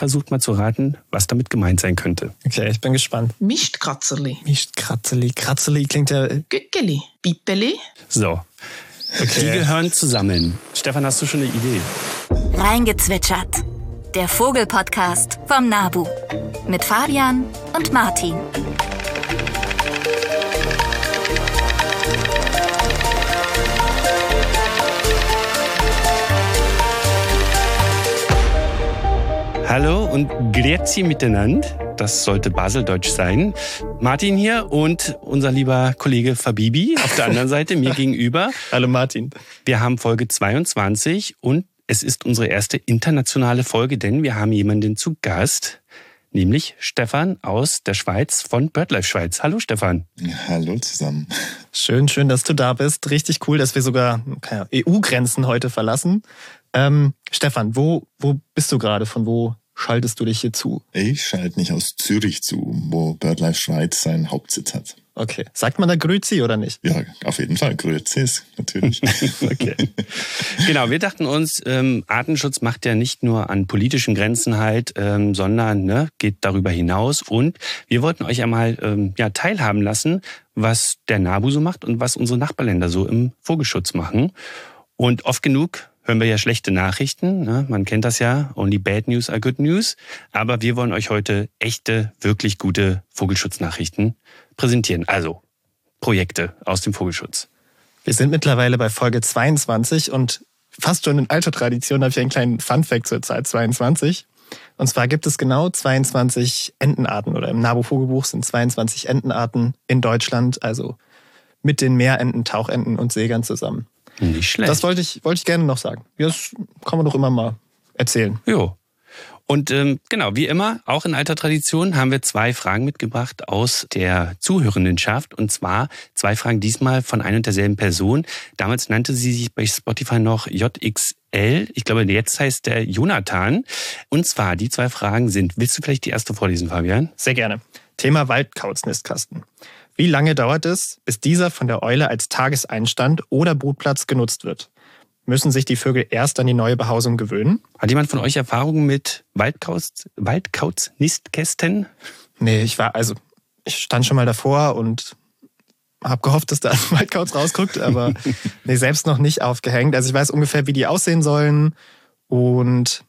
versucht mal zu raten, was damit gemeint sein könnte. Okay, ich bin gespannt. Mischtkratzerli. Mischtkratzeli. Kratzeli klingt ja. Gückeli. Bipeli. So. Okay. Die gehören zusammen. Stefan, hast du schon eine Idee? Reingezwitschert. Der Vogelpodcast vom Nabu. Mit Fabian und Martin. Hallo und grüezi miteinander. Das sollte Baseldeutsch sein. Martin hier und unser lieber Kollege Fabibi auf der anderen Seite, mir gegenüber. Hallo Martin. Wir haben Folge 22 und es ist unsere erste internationale Folge, denn wir haben jemanden zu Gast, nämlich Stefan aus der Schweiz von BirdLife Schweiz. Hallo Stefan. Hallo zusammen. Schön, schön, dass du da bist. Richtig cool, dass wir sogar EU-Grenzen heute verlassen. Ähm, Stefan, wo, wo bist du gerade? Von wo schaltest du dich hier zu? Ich schalte mich aus Zürich zu, wo BirdLife Schweiz seinen Hauptsitz hat. Okay. Sagt man da Grüezi oder nicht? Ja, auf jeden Fall. Grüezi ist natürlich. okay. Genau, wir dachten uns, ähm, Artenschutz macht ja nicht nur an politischen Grenzen halt, ähm, sondern ne, geht darüber hinaus. Und wir wollten euch einmal ähm, ja, teilhaben lassen, was der NABU so macht und was unsere Nachbarländer so im Vogelschutz machen. Und oft genug hören wir ja schlechte Nachrichten. Ne? Man kennt das ja. Only bad news are good news. Aber wir wollen euch heute echte, wirklich gute Vogelschutznachrichten präsentieren. Also Projekte aus dem Vogelschutz. Wir sind mittlerweile bei Folge 22 und fast schon in alter Tradition habe ich einen kleinen Funfact zur Zeit 22. Und zwar gibt es genau 22 Entenarten oder im NABU-Vogelbuch sind 22 Entenarten in Deutschland, also mit den Meerenten, Tauchenten und Segern zusammen. Nicht schlecht. Das wollte ich, wollte ich gerne noch sagen. Das kann man doch immer mal erzählen. Jo. Und ähm, genau, wie immer, auch in alter Tradition, haben wir zwei Fragen mitgebracht aus der Zuhörendenschaft. Und zwar zwei Fragen diesmal von einer und derselben Person. Damals nannte sie sich bei Spotify noch JXL. Ich glaube, jetzt heißt der Jonathan. Und zwar, die zwei Fragen sind, willst du vielleicht die erste vorlesen, Fabian? Sehr gerne. Thema Waldkauznistkasten. Wie lange dauert es, bis dieser von der Eule als Tageseinstand oder Brutplatz genutzt wird? Müssen sich die Vögel erst an die neue Behausung gewöhnen? Hat jemand von euch Erfahrungen mit Waldkauz, Waldkauz-Nistkästen? Nee, ich war, also, ich stand schon mal davor und habe gehofft, dass da ein Waldkauz rausguckt, aber nee, selbst noch nicht aufgehängt. Also ich weiß ungefähr, wie die aussehen sollen und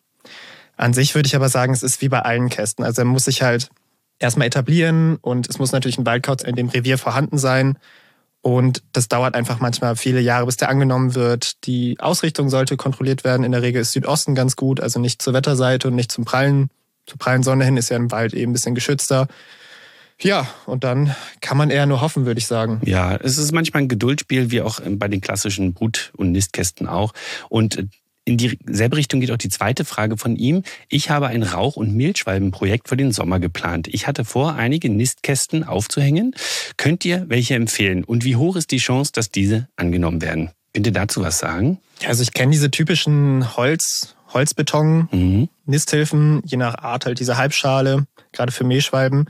an sich würde ich aber sagen, es ist wie bei allen Kästen. Also er muss sich halt erstmal etablieren und es muss natürlich ein Waldkauz in dem Revier vorhanden sein. Und das dauert einfach manchmal viele Jahre, bis der angenommen wird. Die Ausrichtung sollte kontrolliert werden. In der Regel ist Südosten ganz gut, also nicht zur Wetterseite und nicht zum prallen, zur prallen Sonne hin ist ja im Wald eben ein bisschen geschützter. Ja, und dann kann man eher nur hoffen, würde ich sagen. Ja, es ist manchmal ein Geduldsspiel, wie auch bei den klassischen Brut- und Nistkästen auch. Und in dieselbe Richtung geht auch die zweite Frage von ihm. Ich habe ein Rauch- und Mehlschwalbenprojekt für den Sommer geplant. Ich hatte vor, einige Nistkästen aufzuhängen. Könnt ihr welche empfehlen? Und wie hoch ist die Chance, dass diese angenommen werden? Könnt ihr dazu was sagen? Also ich kenne diese typischen Holz, Holzbeton, mhm. Nisthilfen, je nach Art halt diese Halbschale, gerade für Mehlschwalben.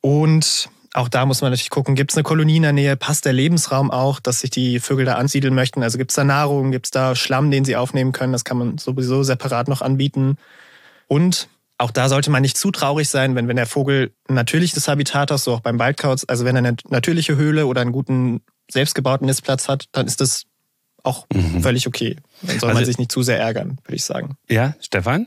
Und auch da muss man natürlich gucken, gibt es eine Kolonie in der Nähe, passt der Lebensraum auch, dass sich die Vögel da ansiedeln möchten? Also gibt es da Nahrung, gibt es da Schlamm, den sie aufnehmen können? Das kann man sowieso separat noch anbieten. Und auch da sollte man nicht zu traurig sein, wenn, wenn der Vogel ein natürliches Habitat hat, so auch beim Waldkauz. Also wenn er eine natürliche Höhle oder einen guten selbstgebauten Nistplatz hat, dann ist das auch mhm. völlig okay. Dann soll also, man sich nicht zu sehr ärgern, würde ich sagen. Ja, Stefan?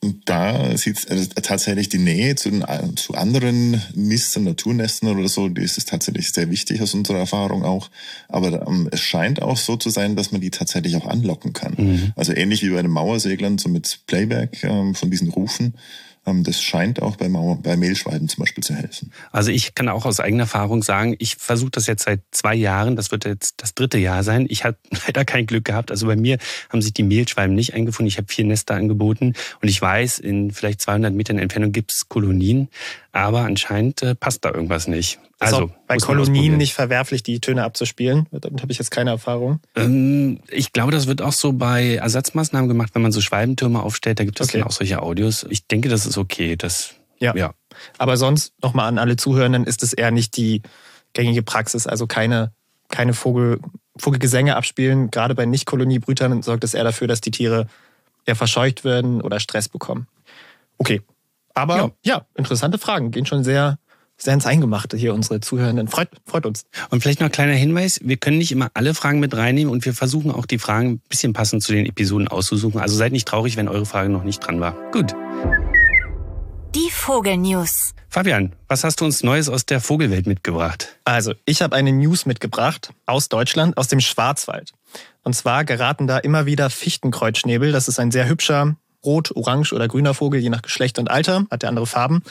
Und da sieht tatsächlich die Nähe zu, den, zu anderen Nistern, Naturnestern oder so, die ist tatsächlich sehr wichtig aus unserer Erfahrung auch. Aber ähm, es scheint auch so zu sein, dass man die tatsächlich auch anlocken kann. Mhm. Also ähnlich wie bei den Mauerseglern, so mit Playback ähm, von diesen Rufen das scheint auch bei, bei Mehlschwalben zum Beispiel zu helfen. Also ich kann auch aus eigener Erfahrung sagen, ich versuche das jetzt seit zwei Jahren, das wird jetzt das dritte Jahr sein. Ich habe leider kein Glück gehabt. Also bei mir haben sich die Mehlschwalben nicht eingefunden. Ich habe vier Nester angeboten und ich weiß, in vielleicht 200 Metern Entfernung gibt es Kolonien, aber anscheinend äh, passt da irgendwas nicht. Also bei Kolonien nicht verwerflich, die Töne abzuspielen. Damit habe ich jetzt keine Erfahrung. Ähm, ich glaube, das wird auch so bei Ersatzmaßnahmen gemacht, wenn man so Schwalbentürme aufstellt. Da gibt es okay. dann auch solche Audios. Ich denke, das ist okay. Das, ja. ja. Aber sonst nochmal an alle Zuhörenden ist es eher nicht die gängige Praxis. Also keine, keine Vogel, Vogelgesänge abspielen. Gerade bei Nicht-Koloniebrütern sorgt es eher dafür, dass die Tiere eher verscheucht werden oder Stress bekommen. Okay. Aber Ja. ja. interessante Fragen. Gehen schon sehr, sehr ins Eingemachte hier, unsere Zuhörenden. Freut, freut uns. Und vielleicht noch ein kleiner Hinweis, wir können nicht immer alle Fragen mit reinnehmen und wir versuchen auch die Fragen ein bisschen passend zu den Episoden auszusuchen. Also seid nicht traurig, wenn eure Frage noch nicht dran war. Gut. Die Vogelnews. Fabian, was hast du uns Neues aus der Vogelwelt mitgebracht? Also, ich habe eine News mitgebracht aus Deutschland, aus dem Schwarzwald. Und zwar geraten da immer wieder Fichtenkreuzschnäbel. Das ist ein sehr hübscher rot, orange oder grüner Vogel, je nach Geschlecht und Alter, hat er andere Farben,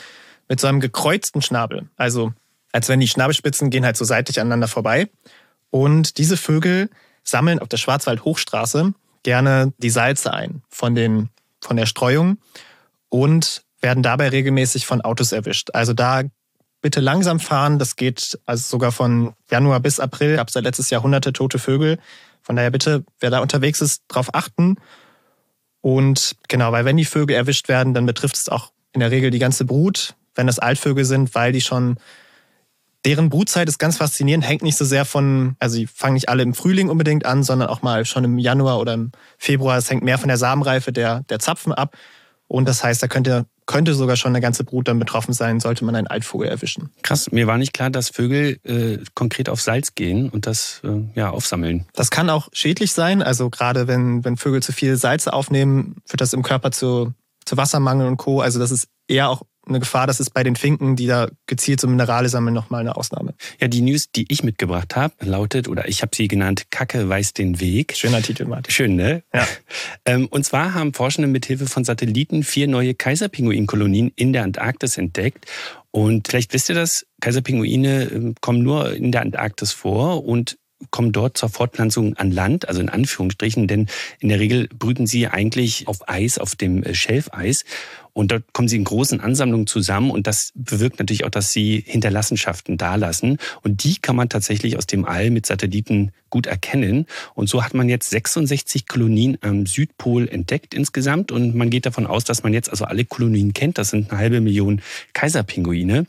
mit so einem gekreuzten Schnabel. Also, als wenn die Schnabelspitzen gehen halt so seitlich aneinander vorbei. Und diese Vögel sammeln auf der Schwarzwald-Hochstraße gerne die Salze ein von, den, von der Streuung und werden dabei regelmäßig von Autos erwischt. Also da bitte langsam fahren. Das geht also sogar von Januar bis April. Gab es letztes Jahr hunderte tote Vögel. Von daher bitte, wer da unterwegs ist, darauf achten. Und genau, weil wenn die Vögel erwischt werden, dann betrifft es auch in der Regel die ganze Brut, wenn das Altvögel sind, weil die schon deren Brutzeit ist ganz faszinierend, hängt nicht so sehr von, also die fangen nicht alle im Frühling unbedingt an, sondern auch mal schon im Januar oder im Februar. Es hängt mehr von der Samenreife der, der Zapfen ab. Und das heißt, da könnte, könnte sogar schon eine ganze Brut dann betroffen sein, sollte man einen Altvogel erwischen. Krass, mir war nicht klar, dass Vögel äh, konkret auf Salz gehen und das äh, ja aufsammeln. Das kann auch schädlich sein. Also gerade wenn, wenn Vögel zu viel Salze aufnehmen, führt das im Körper zu, zu Wassermangel und Co. Also das ist eher auch eine Gefahr. Das ist bei den Finken, die da gezielt so Minerale sammeln, nochmal eine Ausnahme. Ja, die News, die ich mitgebracht habe, lautet, oder ich habe sie genannt, Kacke weiß den Weg. Schöner Titel, Martin. Schön, ne? Ja. Ähm, Und zwar haben Forschende mithilfe von Satelliten vier neue Kaiserpinguinkolonien in der Antarktis entdeckt. Und vielleicht wisst ihr das, Kaiserpinguine ähm, kommen nur in der Antarktis vor und kommen dort zur Fortpflanzung an Land, also in Anführungsstrichen, denn in der Regel brüten sie eigentlich auf Eis, auf dem äh, Schelfeis. Und dort kommen sie in großen Ansammlungen zusammen und das bewirkt natürlich auch, dass sie Hinterlassenschaften dalassen. Und die kann man tatsächlich aus dem All mit Satelliten gut erkennen. Und so hat man jetzt 66 Kolonien am Südpol entdeckt insgesamt. Und man geht davon aus, dass man jetzt also alle Kolonien kennt. Das sind eine halbe Million Kaiserpinguine.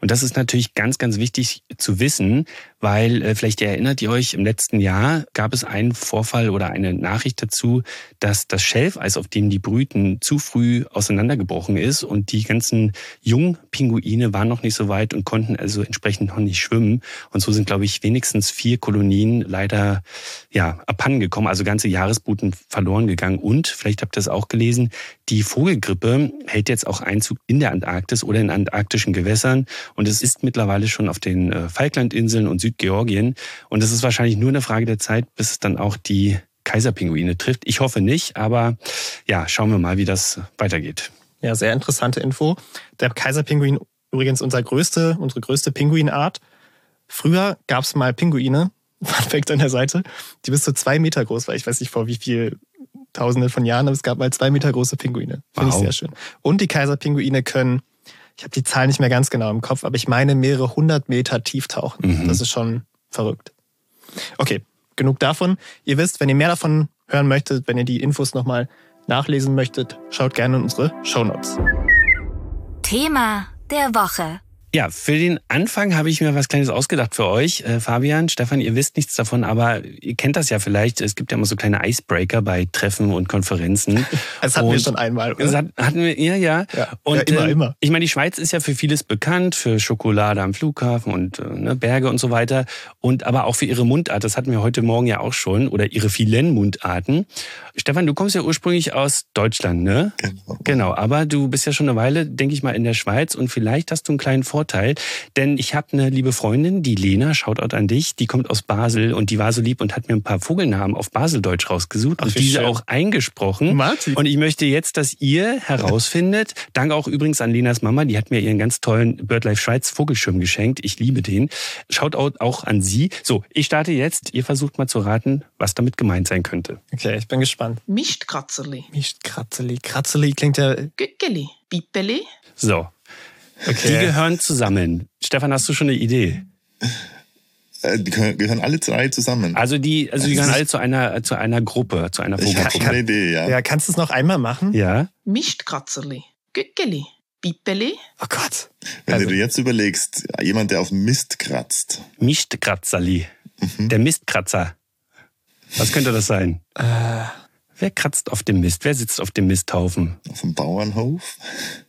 Und das ist natürlich ganz, ganz wichtig zu wissen, weil äh, vielleicht erinnert ihr euch, im letzten Jahr gab es einen Vorfall oder eine Nachricht dazu, dass das Schelfeis, auf dem die brüten, zu früh auseinandergebrochen ist und die ganzen Jungpinguine waren noch nicht so weit und konnten also entsprechend noch nicht schwimmen. Und so sind, glaube ich, wenigstens vier Kolonien leider ja, abhanden gekommen, also ganze Jahresbruten verloren gegangen. Und, vielleicht habt ihr es auch gelesen, die Vogelgrippe hält jetzt auch Einzug in der Antarktis oder in antarktischen Gewässern. Und es ist mittlerweile schon auf den äh, Falklandinseln und Südgeorgien. Und es ist wahrscheinlich nur eine Frage der Zeit, bis es dann auch die Kaiserpinguine trifft. Ich hoffe nicht, aber ja, schauen wir mal, wie das weitergeht. Ja, sehr interessante Info. Der Kaiserpinguin, übrigens unser größte, unsere größte Pinguinart. Früher gab es mal Pinguine, Fun Fact an der Seite, die bis zu zwei Meter groß war. Ich weiß nicht vor wie viel Tausende von Jahren, aber es gab mal zwei Meter große Pinguine. Finde ich Wow. sehr schön. Und die Kaiserpinguine können, ich habe die Zahl nicht mehr ganz genau im Kopf, aber ich meine mehrere hundert Meter tief tauchen. Mhm. Das ist schon verrückt. Okay, genug davon. Ihr wisst, wenn ihr mehr davon hören möchtet, wenn ihr die Infos nochmal nachlesen möchtet, schaut gerne in unsere Shownotes. Thema der Woche. Ja, für den Anfang habe ich mir was Kleines ausgedacht für euch. Äh, Fabian, Stefan, ihr wisst nichts davon, aber ihr kennt das ja vielleicht. Es gibt ja immer so kleine Icebreaker bei Treffen und Konferenzen. Das hatten wir Und schon einmal, oder? Das hat, hatten wir, ja, ja. Ja. Und, Ja, immer, ähm, immer. Ich meine, die Schweiz ist ja für vieles bekannt, für Schokolade am Flughafen und äh, ne, Berge und so weiter. Und aber auch für ihre Mundart. Das hatten wir heute Morgen ja auch schon. Oder ihre vielen Mundarten. Stefan, du kommst ja ursprünglich aus Deutschland, ne? Genau. Genau, aber du bist ja schon eine Weile, denke ich mal, in der Schweiz und vielleicht hast du einen kleinen Vorteil, denn ich habe eine liebe Freundin, die Lena, Shoutout an dich, die kommt aus Basel und die war so lieb und hat mir ein paar Vogelnamen auf Baseldeutsch rausgesucht Ach, und diese schön. auch eingesprochen. Martin. Und ich möchte jetzt, dass ihr herausfindet, danke auch übrigens an Lenas Mama, die hat mir ihren ganz tollen BirdLife Schweiz Vogelschirm geschenkt. Ich liebe den. Shoutout auch an sie. So, ich starte jetzt. Ihr versucht mal zu raten, was damit gemeint sein könnte. Okay, ich bin gespannt. Mistkratzerli, Mischt Kratzeli. Kratzeli klingt ja. Gückeli, Pipeli, So, die Okay. gehören zusammen. Stefan, hast du schon eine Idee? Äh, Die gehören alle drei zusammen. Also die, also die gehören alle zu einer, zu einer Gruppe, zu einer ich habe schon Vogelgruppe. eine Idee, ja. Ja, kannst du es noch einmal machen? Ja. Mistkratzerli, Gückeli, Pipeli, Oh Gott. Wenn Also- du dir jetzt überlegst, jemand, der auf Mist kratzt, Mischtkratzerli. Mhm. Der Mistkratzer. Was könnte das sein? Wer kratzt auf dem Mist? Wer sitzt auf dem Misthaufen? Auf dem Bauernhof.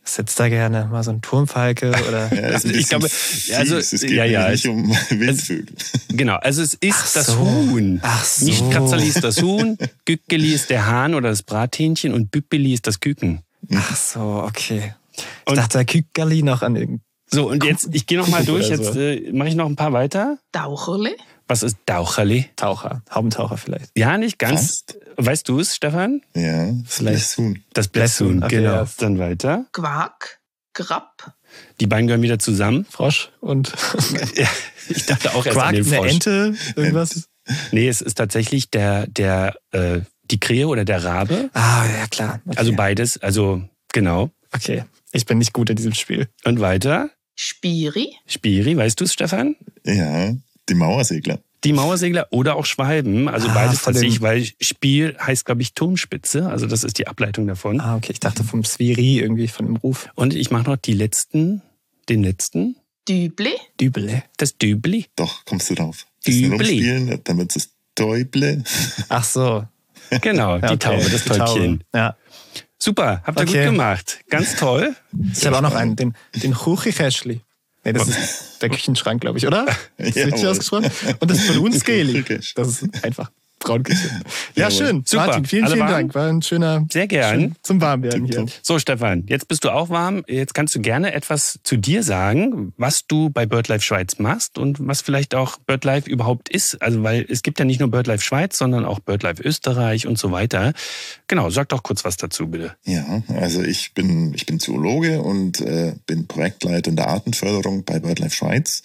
Sitzt da gerne mal so ein Turmfalke oder. Ja, ist ein Ich glaube, fies. also, es geht ja, ja, nicht um Wildvögel. Genau, also es ist Ach das so. Huhn. Ach so. Nicht Kratzerli ist das Huhn, Gückeli ist der Hahn oder das Brathähnchen und Büppeli ist das Küken. Ach so, okay. Ich Und- dachte, da Kückerli noch an irgendein. So, und jetzt, ich gehe noch mal durch, jetzt äh, mache ich noch ein paar weiter. Taucherle, Was ist Daucherli? Taucher, Haubentaucher vielleicht. Ja, nicht ganz. Fast. Weißt du es, Stefan? Ja, Vielleicht. Huhn. Das okay, genau. ja. Dann weiter. Quak, Grapp, Die beiden gehören wieder zusammen. Frosch und Ja, ich dachte auch erst Quark, an den eine Frosch. Ente, irgendwas. Nee, es ist tatsächlich der, der, äh, die Krähe oder der Rabe. Ah, ja klar. Okay. Also beides, also genau. okay, ich bin nicht gut in diesem Spiel. Und weiter. Spiri, Spiri, weißt du es, Stefan? Ja, die Mauersegler. Die Mauersegler oder auch Schwalben, also Ah, beides tatsächlich, dem- weil Spiel heißt, glaube ich, Turmspitze, also das ist die Ableitung davon. Ah, okay, ich dachte vom Sviri irgendwie von dem Ruf. Und ich mache noch die letzten, den letzten, Düble, Dübele. das Dübli. Doch, kommst du drauf. Rumspielen, damit es Däuble. Ach so. Genau, Ja, die okay, Taube, das. Täubchen. Ja. Super, habt ihr Okay. gut gemacht. Ganz toll. Ich habe auch noch einen, den, den Chuchikäschli. Nee, das ist der Küchenschrank, glaube ich, oder? Ist richtig ausgesprochen? Und das Brunskeli. Chuchikäschli. Das ist einfach Braunküche. Ja, Jawohl. schön. Super. Martin, vielen, Alle vielen warm? Dank. War ein schöner Sehr gern. schön zum Warmwerden hier. So, Stefan, jetzt bist du auch warm. Jetzt kannst du gerne etwas zu dir sagen, was du bei BirdLife Schweiz machst und was vielleicht auch BirdLife überhaupt ist. Also, weil es gibt ja nicht nur BirdLife Schweiz, sondern auch BirdLife Österreich und so weiter. Genau, sag doch kurz was dazu, bitte. Ja, also ich bin, ich bin Zoologe und äh, bin Projektleiter in der Artenförderung bei BirdLife Schweiz.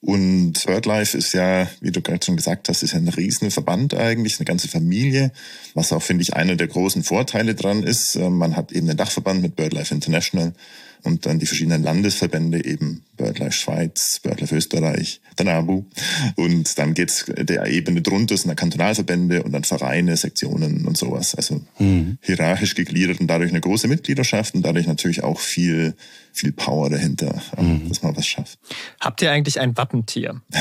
Und BirdLife ist ja, wie du gerade schon gesagt hast, ist ja ein riesen Verband eigentlich, eine ganze Familie, was auch, finde ich, einer der großen Vorteile dran ist. Äh, Man hat eben den Dachverband mit BirdLife International und dann die verschiedenen Landesverbände eben BirdLife Schweiz, BirdLife Österreich, der NABU. Und dann geht's der Ebene drunter, sind dann Kantonalverbände und dann Vereine, Sektionen und sowas. Also hierarchisch gegliedert und dadurch eine große Mitgliedschaft und dadurch natürlich auch viel, viel Power dahinter, ähm, dass man was schafft. Habt ihr eigentlich ein Wappentier?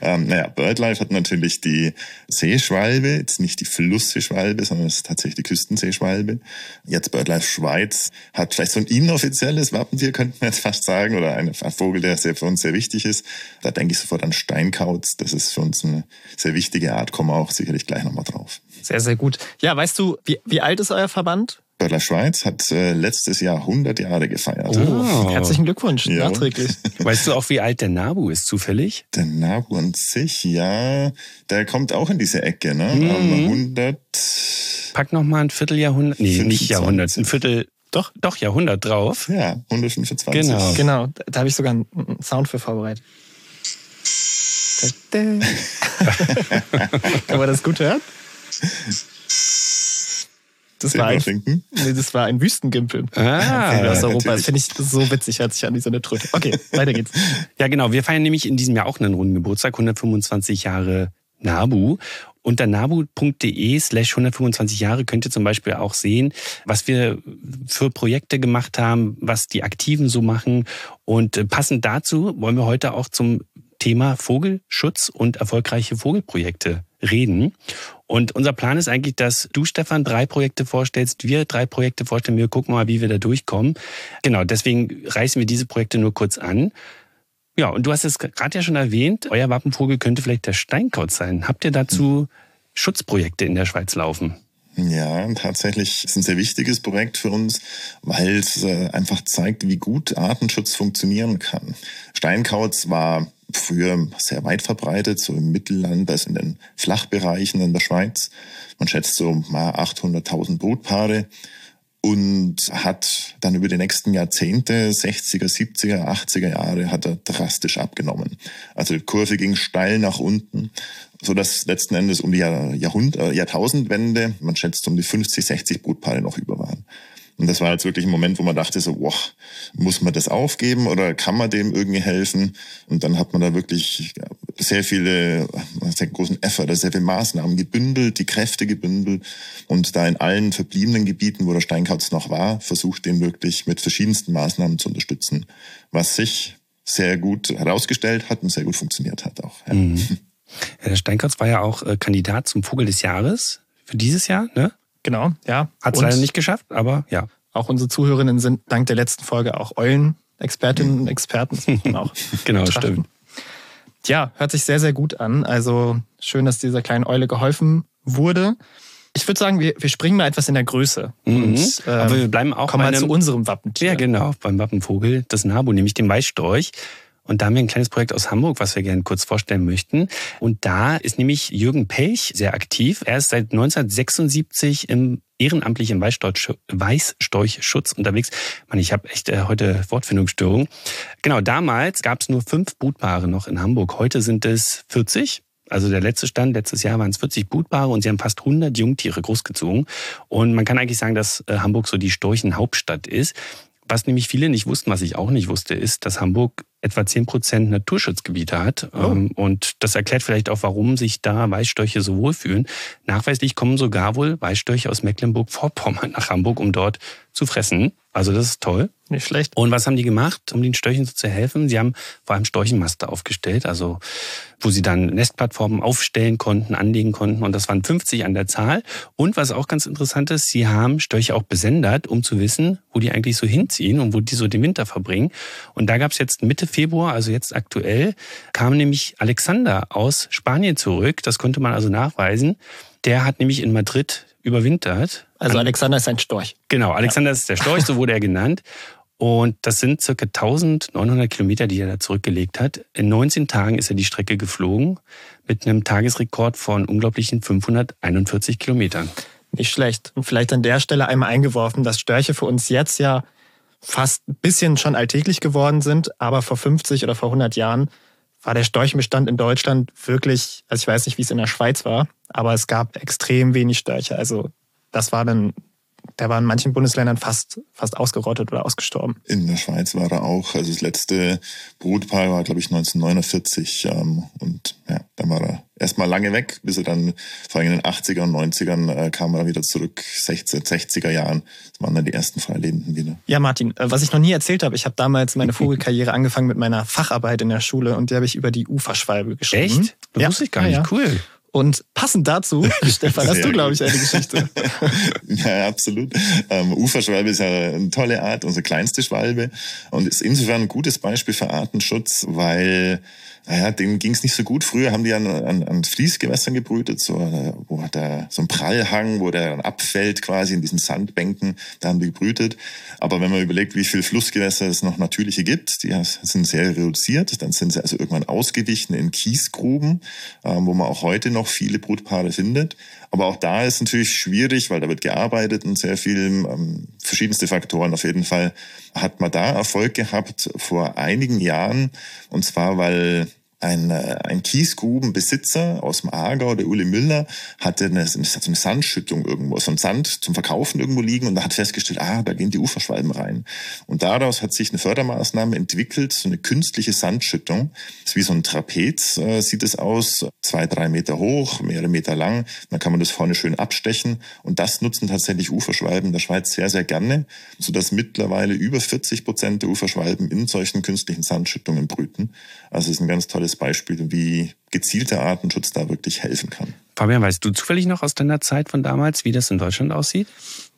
Ähm, naja, BirdLife hat natürlich die Seeschwalbe, jetzt nicht die Flussseeschwalbe, sondern es ist tatsächlich die Küstenseeschwalbe. Jetzt BirdLife Schweiz hat vielleicht so ein inoffizielles Wappentier, könnten wir jetzt fast sagen, oder ein Vogel, der sehr für uns sehr wichtig ist. Da denke ich sofort an Steinkauz. Das ist für uns eine sehr wichtige Art, kommen wir auch sicherlich gleich nochmal drauf. Sehr, sehr gut. Ja, weißt du, wie, wie alt ist euer Verband? BirdLife Schweiz hat äh, letztes Jahr 100 Jahre gefeiert. Oh. Herzlichen Glückwunsch, Ja. nachträglich. Weißt du auch, wie alt der Nabu ist, zufällig? Der Nabu an sich, ja, der kommt auch in diese Ecke, ne? Mhm. Aber 100, Pack noch mal ein Vierteljahrhundert, nee, nicht 25. Jahrhundert, ein Viertel, doch, doch Jahrhundert drauf. ja, 125. Genau. Genau, da, habe ich sogar einen, Sound für vorbereitet. Da, da. Kann man das gut hören? Das war, ein, nee, das war ein Wüstengimpel. Ah, aus Europa. Das natürlich. finde ich so witzig, hört sich an wie so eine Tröte. Okay, weiter geht's. Ja, genau. Wir feiern nämlich in diesem Jahr auch einen runden Geburtstag, 125 Jahre Nabu. Unter nabu.de slash 125 Jahre könnt ihr zum Beispiel auch sehen, was wir für Projekte gemacht haben, was die Aktiven so machen. Und äh, passend dazu wollen wir heute auch zum Thema Vogelschutz und erfolgreiche Vogelprojekte reden. Und unser Plan ist eigentlich, dass du, Stefan, drei Projekte vorstellst, wir drei Projekte vorstellen, wir gucken mal, wie wir da durchkommen. Genau, deswegen reißen wir diese Projekte nur kurz an. Ja, und du hast es gerade ja schon erwähnt, euer Wappenvogel könnte vielleicht der Steinkauz sein. Habt ihr dazu Schutzprojekte in der Schweiz laufen? Ja, tatsächlich ist ein sehr wichtiges Projekt für uns, weil es äh, einfach zeigt, wie gut Artenschutz funktionieren kann. Steinkauz war früher sehr weit verbreitet, so im Mittelland, also in den Flachbereichen in der Schweiz. Man schätzt so mal 800.000 Brutpaare und hat dann über die nächsten Jahrzehnte, 60er, 70er, 80er Jahre, hat er drastisch abgenommen. Also die Kurve ging steil nach unten, so dass letzten Endes um die Jahr, Jahrhund, äh, Jahrtausendwende, man schätzt um die 50, 60 Brutpaare noch über waren. Und das war jetzt wirklich ein Moment, wo man dachte so, boah, muss man das aufgeben oder kann man dem irgendwie helfen? Und dann hat man da wirklich sehr viele, sehr großen Effort, sehr viele Maßnahmen gebündelt, die Kräfte gebündelt und da in allen verbliebenen Gebieten, wo der Steinkauz noch war, versucht, den wirklich mit verschiedensten Maßnahmen zu unterstützen, was sich sehr gut herausgestellt hat und sehr gut funktioniert hat auch. Ja. Ja, der Steinkauz war ja auch äh, Kandidat zum Vogel des Jahres für dieses Jahr. Ne? Genau, ja. Hat es leider nicht geschafft, aber ja. Auch unsere Zuhörerinnen sind dank der letzten Folge auch Eulen-Expertinnen und Experten. Auch Genau, betrachten. stimmt. Ja, hört sich sehr, sehr gut an. Also schön, dass dieser kleinen Eule geholfen wurde. Ich würde sagen, wir, wir springen mal etwas in der Größe. Mhm. Und, ähm, aber wir bleiben auch kommen mal zu unserem Wappentier. Ja, genau, beim Wappenvogel, das Nabu, nämlich dem Weißstorch. Und da haben wir ein kleines Projekt aus Hamburg, was wir gerne kurz vorstellen möchten. Und da ist nämlich Jürgen Pelch sehr aktiv. Er ist seit 1976 im ehrenamtlich im Weißstorch, Weißstorchschutz unterwegs. Mann, ich habe echt äh, heute Wortfindungsstörung. Genau, damals gab es nur fünf Brutpaare noch in Hamburg. Heute sind es 40. Also der letzte Stand, letztes Jahr waren es 40 Brutpaare und sie haben fast 100 Jungtiere großgezogen. Und man kann eigentlich sagen, dass äh, Hamburg so die Storchenhauptstadt ist. Was nämlich viele nicht wussten, was ich auch nicht wusste, ist, dass Hamburg etwa 10 Prozent Naturschutzgebiete hat. Oh. Ähm, Und das erklärt vielleicht auch, warum sich da Weißstörche so wohlfühlen. Nachweislich kommen sogar wohl Weißstörche aus Mecklenburg-Vorpommern nach Hamburg, um dort zu fressen. Also das ist toll. Nicht schlecht. Und was haben die gemacht, um den Störchen so zu helfen? Sie haben vor allem Storchenmaste aufgestellt, also wo sie dann Nestplattformen aufstellen konnten, anlegen konnten. Und das waren 50 an der Zahl. Und was auch ganz interessant ist, sie haben Störche auch besendet, um zu wissen, wo die eigentlich so hinziehen und wo die so den Winter verbringen. Und da gab es jetzt Mitte Februar, also jetzt aktuell, kam nämlich Alexander aus Spanien zurück. Das konnte man also nachweisen. Der hat nämlich in Madrid überwintert. Also An- Alexander ist ein Storch. Genau, Alexander ist der Storch, so wurde er genannt. Und das sind circa 1900 Kilometer, die er da zurückgelegt hat. In 19 Tagen ist er die Strecke geflogen mit einem Tagesrekord von unglaublichen 541 Kilometern. Nicht schlecht. Und vielleicht an der Stelle einmal eingeworfen, dass Störche für uns jetzt ja fast ein bisschen schon alltäglich geworden sind, aber vor 50 oder vor 100 Jahren war der Storchenbestand in Deutschland wirklich, also ich weiß nicht, wie es in der Schweiz war, aber es gab extrem wenig Störche. Also das war dann, der war in manchen Bundesländern fast, fast ausgerottet oder ausgestorben. In der Schweiz war er auch. Also das letzte Brutpaar war, glaube ich, 1949. Ähm, und ja, dann war er erstmal lange weg, bis er dann vor allem in den 80er und 90ern äh, kam er wieder zurück, 60, 60er Jahren. Das waren dann die ersten Freilebenden wieder. Ja, Martin, äh, was ich noch nie erzählt habe, ich habe damals meine Vogelkarriere angefangen mit meiner Facharbeit in der Schule und die habe ich über die Uferschwalbe geschrieben. Echt? Das Ja. wusste ich gar Ja, nicht. ja. Cool. Und passend dazu, Stefan, hast du, glaube ich, eine Geschichte. Ja, absolut. Ähm, Uferschwalbe ist ja eine tolle Art, unsere kleinste Schwalbe und ist insofern ein gutes Beispiel für Artenschutz, weil naja, denen ging es nicht so gut. Früher haben die an, an, an Fließgewässern gebrütet, so, wo hat der, so ein Prallhang, wo der dann abfällt quasi in diesen Sandbänken, da haben die gebrütet. Aber wenn man überlegt, wie viel Flussgewässer es noch natürliche gibt, die sind sehr reduziert, dann sind sie also irgendwann ausgewichen in Kiesgruben, ähm, wo man auch heute noch viele Brutpaare findet. Aber auch da ist natürlich schwierig, weil da wird gearbeitet und sehr viel, ähm, verschiedenste Faktoren. Auf jeden Fall hat man da Erfolg gehabt vor einigen Jahren. Und zwar, weil ein, äh, ein Kiesgrubenbesitzer aus dem Aargau, der Uli Müller, hatte eine, eine Sandschüttung irgendwo, so ein Sand zum Verkaufen irgendwo liegen und hat festgestellt, ah, da gehen die Uferschwalben rein. Und daraus hat sich eine Fördermaßnahme entwickelt, so eine künstliche Sandschüttung. Das ist wie so ein Trapez, äh, sieht es aus, zwei, drei Meter hoch, mehrere Meter lang. Dann kann man das vorne schön abstechen. Und das nutzen tatsächlich Uferschwalben der Schweiz sehr, sehr gerne, sodass mittlerweile über 40 Prozent der Uferschwalben in solchen künstlichen Sandschüttungen brüten. Also es ist ein ganz tolles Beispiel, wie gezielter Artenschutz da wirklich helfen kann. Fabian, weißt du zufällig noch aus deiner Zeit von damals, wie das in Deutschland aussieht?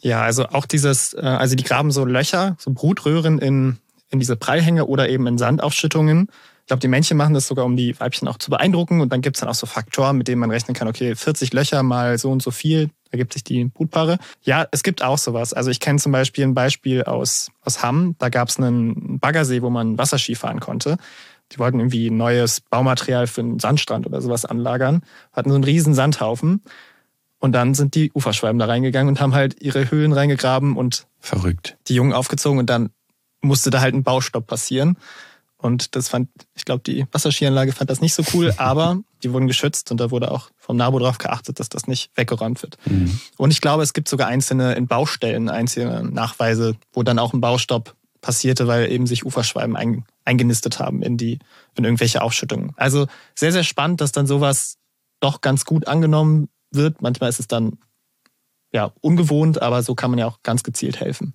Ja, also auch dieses, äh, also die graben so Löcher, so Brutröhren in, in diese Prallhänge oder eben in Sandaufschüttungen. Ich glaube, die Männchen machen das sogar, um die Weibchen auch zu beeindrucken. Und dann gibt's dann auch so Faktoren, mit denen man rechnen kann, okay, 40 Löcher mal so und so viel, ergibt sich die Brutpaare. Ja, es gibt auch sowas. Also ich kenne zum Beispiel ein Beispiel aus, aus Hamm. Da gab's einen Baggersee, wo man Wasserski fahren konnte. Die wollten irgendwie neues Baumaterial für einen Sandstrand oder sowas anlagern, hatten so einen riesen Sandhaufen. Und dann sind die Uferschwalben da reingegangen und haben halt ihre Höhlen reingegraben und Verrückt. die Jungen aufgezogen und dann musste da halt ein Baustopp passieren. Und das fand, ich glaube, die Wasserskianlage fand das nicht so cool, aber die wurden geschützt und da wurde auch vom NABU darauf geachtet, dass das nicht weggeräumt wird. Mhm. Und ich glaube, es gibt sogar einzelne in Baustellen, einzelne Nachweise, wo dann auch ein Baustopp passierte, weil eben sich Uferschwalben ein, eingenistet haben in die, in irgendwelche Aufschüttungen. Also sehr, sehr spannend, dass dann sowas doch ganz gut angenommen wird. Manchmal ist es dann ja ungewohnt, aber so kann man ja auch ganz gezielt helfen.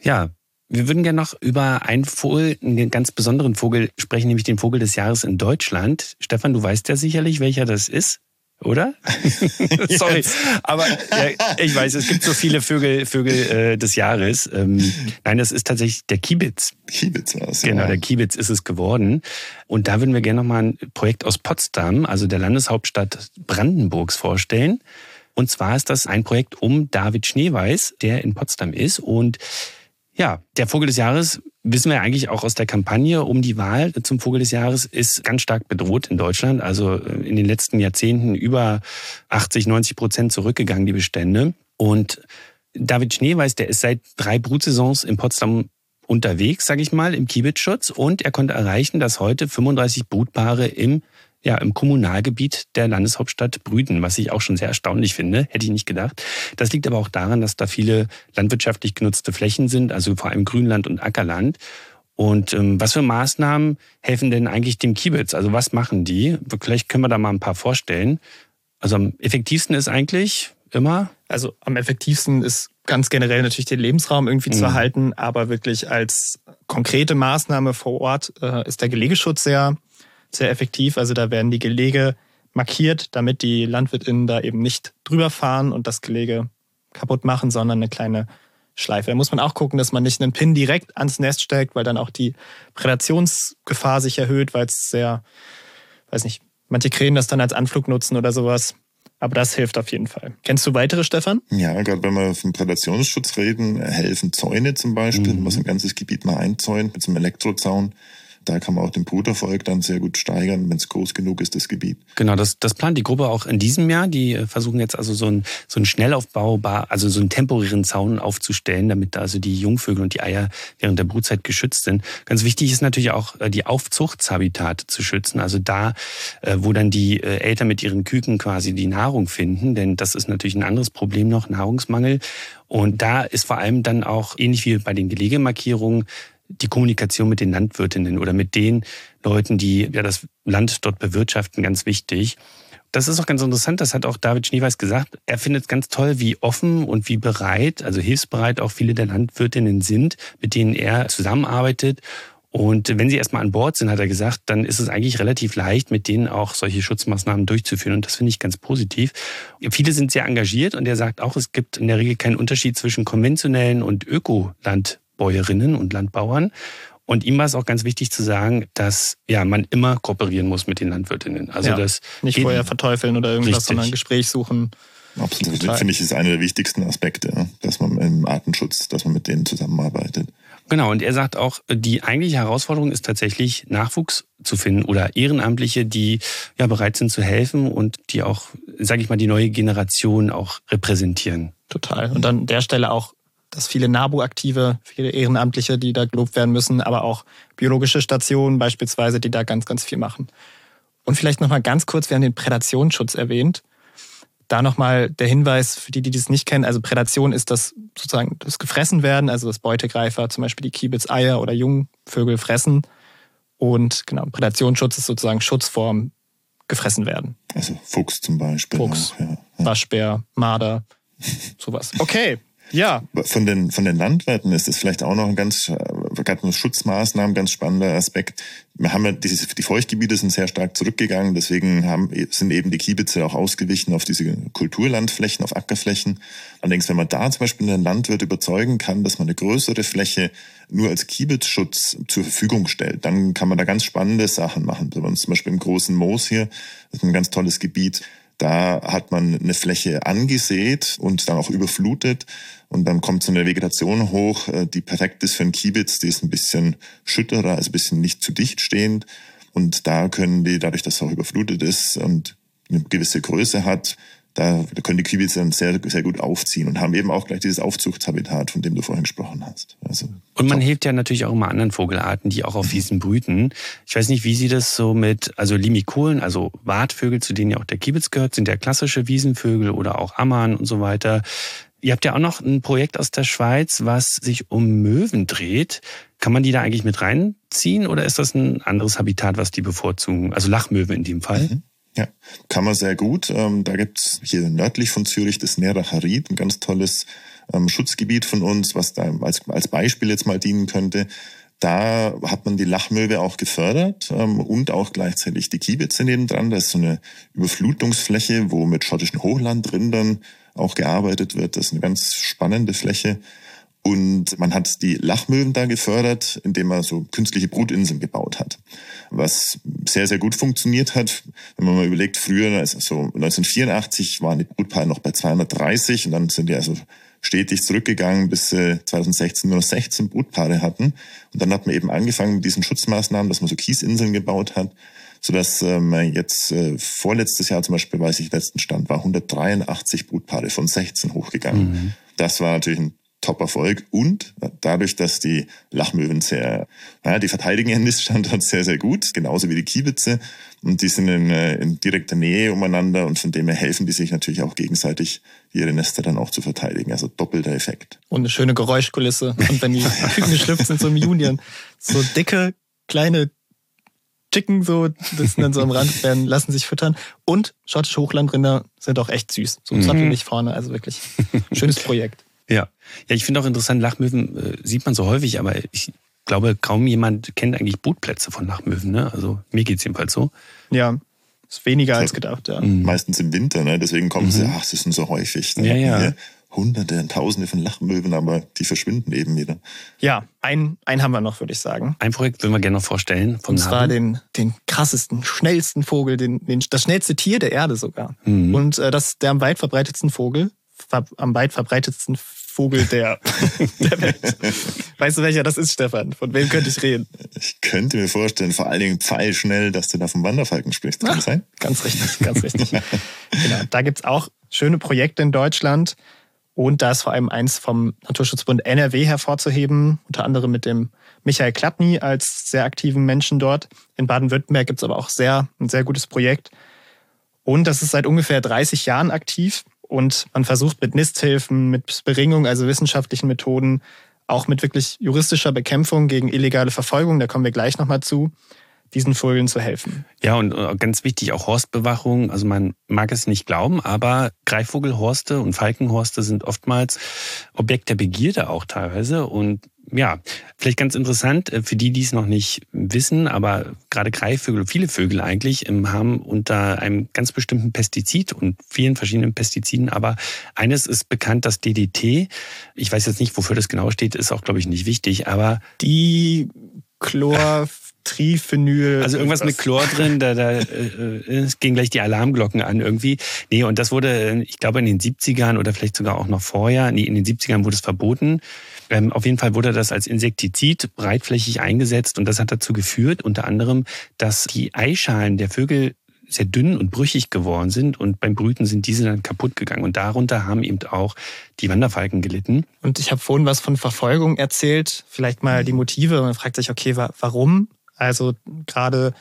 Ja, wir würden gerne noch über einen Vogel, einen ganz besonderen Vogel sprechen, nämlich den Vogel des Jahres in Deutschland. Stefan, du weißt ja sicherlich, welcher das ist. Oder? Sorry, aber ja, ich weiß, es gibt so viele Vögel, Vögel äh, des Jahres. Ähm, nein, das ist tatsächlich der Kiebitz. Kiebitz war es. Genau, ja. der Kiebitz ist es geworden. Und da würden wir gerne nochmal ein Projekt aus Potsdam, also der Landeshauptstadt Brandenburgs, vorstellen. Und zwar ist das ein Projekt um David Schneeweiß, der in Potsdam ist. Und ja, der Vogel des Jahres, wissen wir eigentlich auch aus der Kampagne um die Wahl zum Vogel des Jahres, ist ganz stark bedroht in Deutschland. Also äh, in den letzten Jahrzehnten über 80, 90 Prozent zurückgegangen, die Bestände. Und David Schneeweiß, der ist seit drei Brutsaisons in Potsdam unterwegs, sage ich mal, im Kiebitzschutz. Und er konnte erreichen, dass heute 35 Brutpaare im ja, im Kommunalgebiet der Landeshauptstadt brüten, was ich auch schon sehr erstaunlich finde, hätte ich nicht gedacht. Das liegt aber auch daran, dass da viele landwirtschaftlich genutzte Flächen sind, also vor allem Grünland und Ackerland. Und ähm, was für Maßnahmen helfen denn eigentlich dem Kiebitz? Also was machen die? Vielleicht können wir da mal ein paar vorstellen. Also am effektivsten ist eigentlich immer. Also am effektivsten ist ganz generell natürlich den Lebensraum irgendwie Mhm. zu erhalten, aber wirklich als konkrete Maßnahme vor Ort äh, ist der Gelegeschutz sehr, sehr effektiv. Also da werden die Gelege markiert, damit die LandwirtInnen da eben nicht drüber fahren und das Gelege kaputt machen, sondern eine kleine Schleife. Da muss man auch gucken, dass man nicht einen Pin direkt ans Nest steckt, weil dann auch die Prädationsgefahr sich erhöht, weil es sehr, weiß nicht, manche Krähen das dann als Anflug nutzen oder sowas. Aber das hilft auf jeden Fall. Kennst du weitere, Stefan? Ja, gerade wenn wir vom Prädationsschutz reden, helfen Zäune zum Beispiel, Mhm. wenn man so ein ganzes Gebiet mal einzäunt mit so einem Elektrozaun. Da kann man auch den Bruterfolg dann sehr gut steigern, wenn es groß genug ist, das Gebiet. Genau, das, das plant die Gruppe auch in diesem Jahr. Die äh, versuchen jetzt also so einen, so einen Schnell-Aufbau, also so einen temporären Zaun aufzustellen, damit da also die Jungvögel und die Eier während der Brutzeit geschützt sind. Ganz wichtig ist natürlich auch, äh, die Aufzuchtshabitate zu schützen. Also da, äh, wo dann die Eltern mit ihren Küken quasi die Nahrung finden. Denn das ist natürlich ein anderes Problem noch, Nahrungsmangel. Und da ist vor allem dann auch, ähnlich wie bei den Gelegemarkierungen, die Kommunikation mit den Landwirtinnen oder mit den Leuten, die ja das Land dort bewirtschaften, ganz wichtig. Das ist auch ganz interessant, das hat auch David Schneeweiß gesagt. Er findet es ganz toll, wie offen und wie bereit, also hilfsbereit auch viele der Landwirtinnen sind, mit denen er zusammenarbeitet. Und wenn sie erstmal an Bord sind, hat er gesagt, dann ist es eigentlich relativ leicht, mit denen auch solche Schutzmaßnahmen durchzuführen. Und das finde ich ganz positiv. Viele sind sehr engagiert und er sagt auch, es gibt in der Regel keinen Unterschied zwischen konventionellen und Ökolandbäuerinnen und Landbauern. Und ihm war es auch ganz wichtig zu sagen, dass ja man immer kooperieren muss mit den Landwirtinnen. Also Ja, das Nicht vorher verteufeln oder irgendwas, Richtig. sondern ein Gespräch suchen. Absolut. Total. Finde ich, ist einer der wichtigsten Aspekte, dass man im Artenschutz, dass man mit denen zusammenarbeitet. Genau, und er sagt auch, die eigentliche Herausforderung ist tatsächlich Nachwuchs zu finden oder Ehrenamtliche, die ja bereit sind zu helfen und die auch, sage ich mal, die neue Generation auch repräsentieren. Total. Und dann an der Stelle auch, dass viele NABU-Aktive, viele Ehrenamtliche, die da gelobt werden müssen, aber auch biologische Stationen beispielsweise, die da ganz, ganz viel machen. Und vielleicht nochmal ganz kurz, wir haben den Prädationsschutz erwähnt. Da nochmal der Hinweis für die, die das nicht kennen. Also Prädation ist das sozusagen das gefressen werden, also das Beutegreifer, zum Beispiel die Kiebitz Eier oder Jungvögel fressen. Und genau, Prädationsschutz ist sozusagen Schutz vorm gefressen werden. Also Fuchs zum Beispiel. Fuchs. Auch, ja. Waschbär, Marder, sowas. Okay, ja, Von den, von den Landwirten ist es vielleicht auch noch ein ganz, äh, gerade mit Schutzmaßnahmen, ganz spannender Aspekt. Wir haben ja diese, die Feuchtgebiete sind sehr stark zurückgegangen, deswegen haben, sind eben die Kiebitze auch ausgewichen auf diese Kulturlandflächen, auf Ackerflächen. Allerdings, wenn man da zum Beispiel einen Landwirt überzeugen kann, dass man eine größere Fläche nur als Kiebitzschutz zur Verfügung stellt, dann kann man da ganz spannende Sachen machen. Bei uns zum Beispiel im großen Moos hier, das ist ein ganz tolles Gebiet, da hat man eine Fläche angesät und dann auch überflutet. Und dann kommt so eine Vegetation hoch, äh, die perfekt ist für einen Kiebitz. Die ist ein bisschen schütterer, also ein bisschen nicht zu dicht stehend. Und da können die, dadurch, dass es auch überflutet ist und eine gewisse Größe hat, da, da können die Kiebitze dann sehr, sehr gut aufziehen und haben eben auch gleich dieses Aufzuchtshabitat, von dem du vorhin gesprochen hast. Also, Und man hilft ja natürlich auch immer anderen Vogelarten, die auch auf Wiesen brüten. Ich weiß nicht, wie Sie das so mit, also Limikolen, also Wartvögel, zu denen ja auch der Kiebitz gehört, sind ja klassische Wiesenvögel oder auch Ammann und so weiter. Ihr habt ja auch noch ein Projekt aus der Schweiz, was sich um Möwen dreht. Kann man die da eigentlich mit reinziehen oder ist das ein anderes Habitat, was die bevorzugen? Also Lachmöwe in dem Fall. Mhm. Ja, kann man sehr gut. Ähm, da gibt's hier nördlich von Zürich das Ried, ein ganz tolles ähm, Schutzgebiet von uns, was da als, als Beispiel jetzt mal dienen könnte. Da hat man die Lachmöwe auch gefördert ähm, und auch gleichzeitig die Kiebitze nebendran. Da ist so eine Überflutungsfläche, wo mit schottischen Hochlandrindern auch gearbeitet wird. Das ist eine ganz spannende Fläche. Und man hat die Lachmöwen da gefördert, indem man so künstliche Brutinseln gebaut hat. Was sehr, sehr gut funktioniert hat. Wenn man mal überlegt, früher, also so 1984 waren die Brutpaare noch bei 230 und dann sind die also stetig zurückgegangen, bis sie 2016 nur noch 16 Brutpaare hatten. Und dann hat man eben angefangen mit diesen Schutzmaßnahmen, dass man so Kiesinseln gebaut hat, sodass ähm, jetzt äh, vorletztes Jahr zum Beispiel, weiß ich, letzten Stand war 183 Brutpaare von 16 hochgegangen. Mhm. Das war natürlich ein Top-Erfolg und dadurch, dass die Lachmöwen sehr, naja, die verteidigen ihren Niststandort sehr, sehr gut, genauso wie die Kiebitze und die sind in, äh, in direkter Nähe umeinander und von dem her helfen die sich natürlich auch gegenseitig, ihre Nester dann auch zu verteidigen, also doppelter Effekt. Und eine schöne Geräuschkulisse und wenn die Küken geschlüpft sind, so im Union, so dicke, kleine Chicken so, das sind dann so am Rand, werden, lassen sich füttern. Und schottische Hochlandrinder sind auch echt süß. So mhm. vorne, also wirklich schönes Projekt. Ja, ja, ich finde auch interessant, Lachmöwen äh, sieht man so häufig, aber ich glaube, kaum jemand kennt eigentlich Brutplätze von Lachmöwen. Ne? Also mir geht es jedenfalls so. Ja, ist weniger als gedacht, ja. Mhm. Meistens im Winter, ne? deswegen kommen mhm. sie, ach, sie sind so häufig. Ne? Ja, ja. Hunderte, Tausende von Lachmöwen, aber die verschwinden eben wieder. Ja, ein, ein haben wir noch, würde ich sagen. Ein Projekt würden wir gerne noch vorstellen. Vom Und zwar den, den krassesten, schnellsten Vogel, den, den, das schnellste Tier der Erde sogar. Mhm. Und äh, das der am weit verbreitetsten Vogel, am weit verbreitetsten Vogel der, der Welt. Weißt du, welcher das ist, Stefan? Von wem könnte ich reden? Ich könnte mir vorstellen, vor allen Dingen pfeilschnell, dass du da vom Wanderfalken sprichst. Kann Ach, sein? Ganz richtig, ganz richtig. genau. Da gibt es auch schöne Projekte in Deutschland. Und da ist vor allem eins vom Naturschutzbund NRW hervorzuheben, unter anderem mit dem Michael Klappny als sehr aktiven Menschen dort. In Baden-Württemberg gibt es aber auch sehr, ein sehr gutes Projekt. Und das ist seit ungefähr 30 Jahren aktiv. Und man versucht mit Nisthilfen, mit Beringung, also wissenschaftlichen Methoden, auch mit wirklich juristischer Bekämpfung gegen illegale Verfolgung, da kommen wir gleich nochmal zu, diesen Vögeln zu helfen. Ja, und äh, ganz wichtig auch Horstbewachung. Also man mag es nicht glauben, aber Greifvogelhorste und Falkenhorste sind oftmals Objekt der Begierde auch teilweise. Und ja, vielleicht ganz interessant äh, für die, die es noch nicht wissen, aber gerade Greifvögel, viele Vögel eigentlich, ähm, haben unter einem ganz bestimmten Pestizid und vielen verschiedenen Pestiziden, aber eines ist bekannt, das DDT. Ich weiß jetzt nicht, wofür das genau steht, ist auch, glaube ich, nicht wichtig, aber die Chlor Triphenyl. Also irgendwas mit Chlor drin, da, da äh, es gehen gleich die Alarmglocken an irgendwie. Nee, und das wurde, ich glaube, in den 70ern oder vielleicht sogar auch noch vorher, nee, in den 70ern wurde es verboten. Ähm, auf jeden Fall wurde das als Insektizid breitflächig eingesetzt und das hat dazu geführt, unter anderem, dass die Eischalen der Vögel sehr dünn und brüchig geworden sind und beim Brüten sind diese dann kaputt gegangen. Und darunter haben eben auch die Wanderfalken gelitten. Und ich habe vorhin was von Verfolgung erzählt, vielleicht mal die Motive. Man fragt sich, okay, warum? Also gerade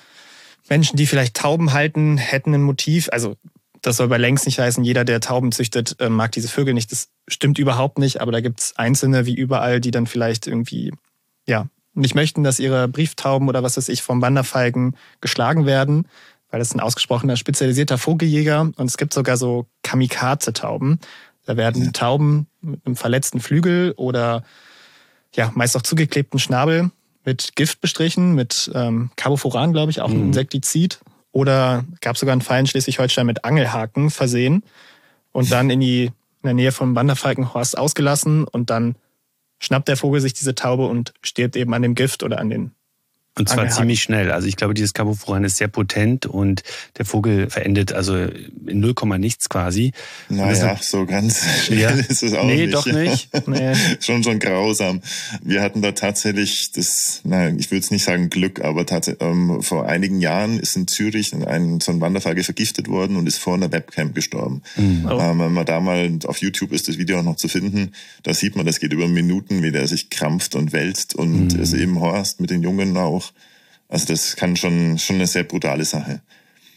Menschen, die vielleicht Tauben halten, hätten ein Motiv. Also das soll bei längst nicht heißen, jeder, der Tauben züchtet, äh, mag diese Vögel nicht. Das stimmt überhaupt nicht, aber da gibt es Einzelne wie überall, die dann vielleicht irgendwie, ja, nicht möchten, dass ihre Brieftauben oder was weiß ich vom Wanderfalken geschlagen werden, weil das ist ein ausgesprochener spezialisierter Vogeljäger und es gibt sogar so Kamikaze-Tauben. Da werden ja. Tauben mit einem verletzten Flügel oder ja, meist auch zugeklebten Schnabel mit Gift bestrichen, mit ähm, Carbofuran, glaube ich, auch mhm. ein Insektizid. Oder gab sogar einen Fall in Schleswig-Holstein mit Angelhaken versehen und dann in die in der Nähe vom Wanderfalkenhorst ausgelassen und dann schnappt der Vogel sich diese Taube und stirbt eben an dem Gift oder an den und zwar angehakt. ziemlich schnell. Also ich glaube, dieses Carbofuran ist sehr potent und der Vogel verendet also in 0, nichts quasi. Naja, so ganz schnell ja. ist es auch nee, nicht. Nee, doch nicht. Nee. schon, schon grausam. Wir hatten da tatsächlich das, nein, ich würde es nicht sagen Glück, aber ähm, vor einigen Jahren ist in Zürich ein, so ein Wanderfalke vergiftet worden und ist vor einer Webcam gestorben. Mhm. Oh. Ähm, wenn man da mal auf YouTube ist das Video auch noch zu finden, da sieht man, das geht über Minuten, wie der sich krampft und wälzt und mhm. es eben Horst mit den Jungen auch also das kann schon, schon eine sehr brutale Sache.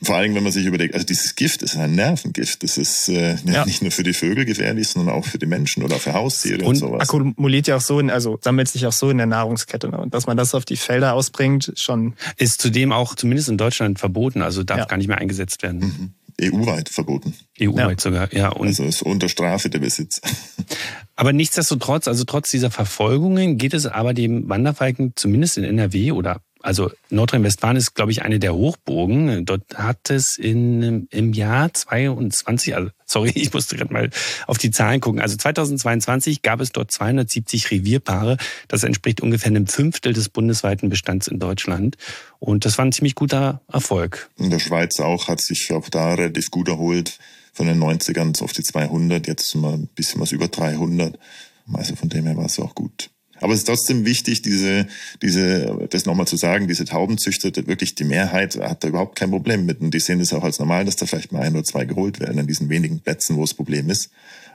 Vor allem, wenn man sich überlegt, also dieses Gift ist ein Nervengift. Das ist äh, ja. nicht nur für die Vögel gefährlich, sondern auch für die Menschen oder für Haustiere und, und sowas. Akkumuliert ja auch so, in, also sammelt sich auch so in der Nahrungskette. Ne? Und dass man das auf die Felder ausbringt, schon. Ist zudem auch zumindest in Deutschland verboten, also darf ja. gar nicht mehr eingesetzt werden. Mhm. EU-weit verboten. EU-weit sogar, ja. Und Also ist unter Strafe der Besitz. Aber nichtsdestotrotz, also trotz dieser Verfolgungen geht es aber dem Wanderfalken zumindest in NRW oder also Nordrhein-Westfalen ist, glaube ich, eine der Hochburgen. Dort hat es in, im Jahr 22, also sorry, ich musste gerade mal auf die Zahlen gucken. Also 2022 gab es dort 270 Revierpaare. Das entspricht ungefähr einem Fünftel des bundesweiten Bestands in Deutschland. Und das war ein ziemlich guter Erfolg. In der Schweiz auch hat sich auch da relativ gut erholt. Von den 90ern auf die 200, jetzt sind wir ein bisschen was über 300. Also von dem her war es auch gut. Aber es ist trotzdem wichtig, diese, diese, das nochmal zu sagen, diese Taubenzüchter, wirklich die Mehrheit hat da überhaupt kein Problem mit. Und die sehen es auch als normal, dass da vielleicht mal ein oder zwei geholt werden an diesen wenigen Plätzen, wo das Problem ist.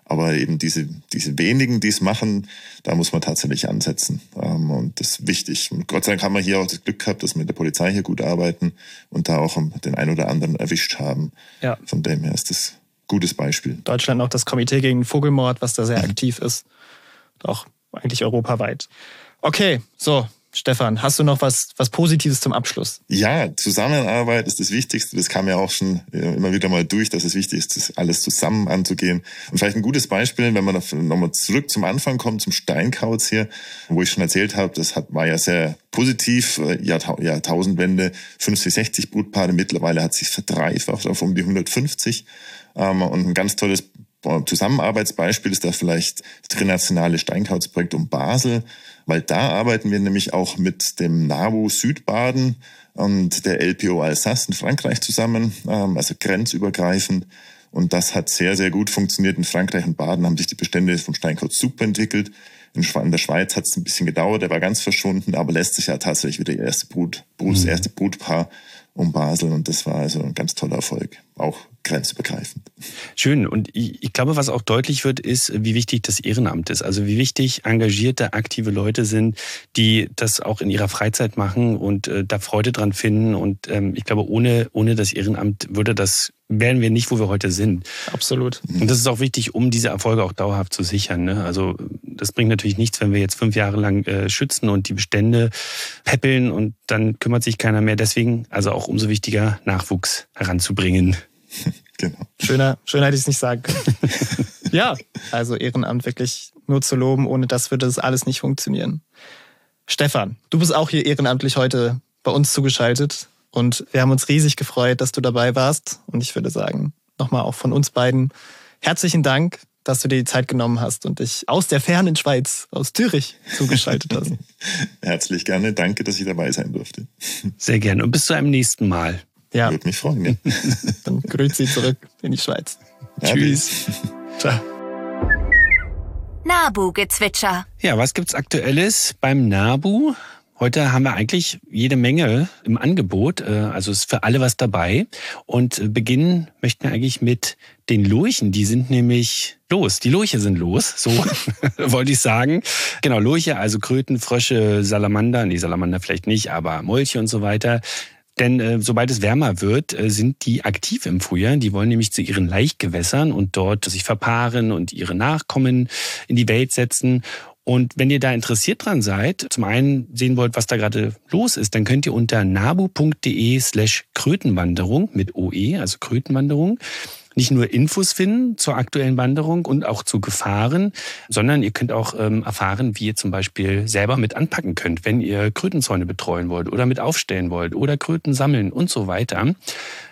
Aber eben diese, diese wenigen, die es machen, da muss man tatsächlich ansetzen. Ähm, Und das ist wichtig. Und Gott sei Dank haben wir hier auch das Glück gehabt, dass wir mit der Polizei hier gut arbeiten und da auch den einen oder anderen erwischt haben. Ja. Von dem her ist das ein gutes Beispiel. Deutschland auch das Komitee gegen Vogelmord, was da sehr aktiv ist. Auch eigentlich europaweit. Okay, so, Stefan, hast du noch was, was Positives zum Abschluss? Ja, Zusammenarbeit ist das Wichtigste. Das kam ja auch schon äh, immer wieder mal durch, dass es wichtig ist, das alles zusammen anzugehen. Und vielleicht ein gutes Beispiel, wenn man nochmal zurück zum Anfang kommt, zum Steinkauz hier, wo ich schon erzählt habe, das hat, war ja sehr positiv, äh, Jahrtau Jahrtausendwende, 50, 60 Brutpaare. Mittlerweile hat sich verdreifacht auf um die 150. Ähm, Und ein ganz tolles Zusammenarbeitsbeispiel ist da vielleicht das internationale Steinkauzprojekt um Basel, weil da arbeiten wir nämlich auch mit dem NABU Südbaden und der LPO Alsace in Frankreich zusammen, ähm, also grenzübergreifend. Und das hat sehr, sehr gut funktioniert. In Frankreich und Baden haben sich die Bestände vom Steinkauz super entwickelt. In der Schweiz hat es ein bisschen gedauert, der war ganz verschwunden, aber lässt sich ja tatsächlich wieder erste Brut, Brut, das erste Brutpaar um Basel und das war also ein ganz toller Erfolg, auch grenzübergreifend. Schön. Und ich, ich glaube, was auch deutlich wird, ist, wie wichtig das Ehrenamt ist. Also wie wichtig engagierte, aktive Leute sind, die das auch in ihrer Freizeit machen und äh, da Freude dran finden. Und ähm, ich glaube, ohne, ohne das Ehrenamt würde das, wären wir nicht, wo wir heute sind. Absolut. Und das ist auch wichtig, um diese Erfolge auch dauerhaft zu sichern. Ne? Also das bringt natürlich nichts, wenn wir jetzt fünf Jahre lang äh, schützen und die Bestände peppeln und dann kümmert sich keiner mehr. Deswegen also auch umso wichtiger, Nachwuchs heranzubringen. Genau. Schöner, schöner hätte ich es nicht sagen können. ja, also Ehrenamt wirklich nur zu loben, ohne das würde das alles nicht funktionieren. Stefan, du bist auch hier ehrenamtlich heute bei uns zugeschaltet und wir haben uns riesig gefreut, dass du dabei warst. Und ich würde sagen, nochmal auch von uns beiden herzlichen Dank, dass du dir die Zeit genommen hast und dich aus der fernen Schweiz, aus Zürich, zugeschaltet hast. Herzlich gerne. Danke, dass ich dabei sein durfte. Sehr gerne. Und bis zu einem nächsten Mal. Ja, Würde mich freuen. Ja. dann grüßt sie zurück in die Schweiz. Ja, Tschüss. Ciao. Nabu-Gezwitscher. Ja, was gibt's Aktuelles beim NABU? Heute haben wir eigentlich jede Menge im Angebot, äh, also ist für alle was dabei. Und äh, beginnen möchten wir eigentlich mit den Lurchen. Die sind nämlich los. Die Lurche sind los, so wollte ich sagen. Genau, Lurche, also Kröten, Frösche, Salamander, nee, Salamander vielleicht nicht, aber Molche und so weiter. Denn äh, sobald es wärmer wird, äh, sind die aktiv im Frühjahr. Die wollen nämlich zu ihren Laichgewässern und dort sich verpaaren und ihre Nachkommen in die Welt setzen. Und wenn ihr da interessiert dran seid, zum einen sehen wollt, was da gerade los ist, dann könnt ihr unter nabu.de slash Krötenwanderung mit OE, also Krötenwanderung, nicht nur Infos finden zur aktuellen Wanderung und auch zu Gefahren, sondern ihr könnt auch ähm, erfahren, wie ihr zum Beispiel selber mit anpacken könnt, wenn ihr Krötenzäune betreuen wollt oder mit aufstellen wollt oder Kröten sammeln und so weiter.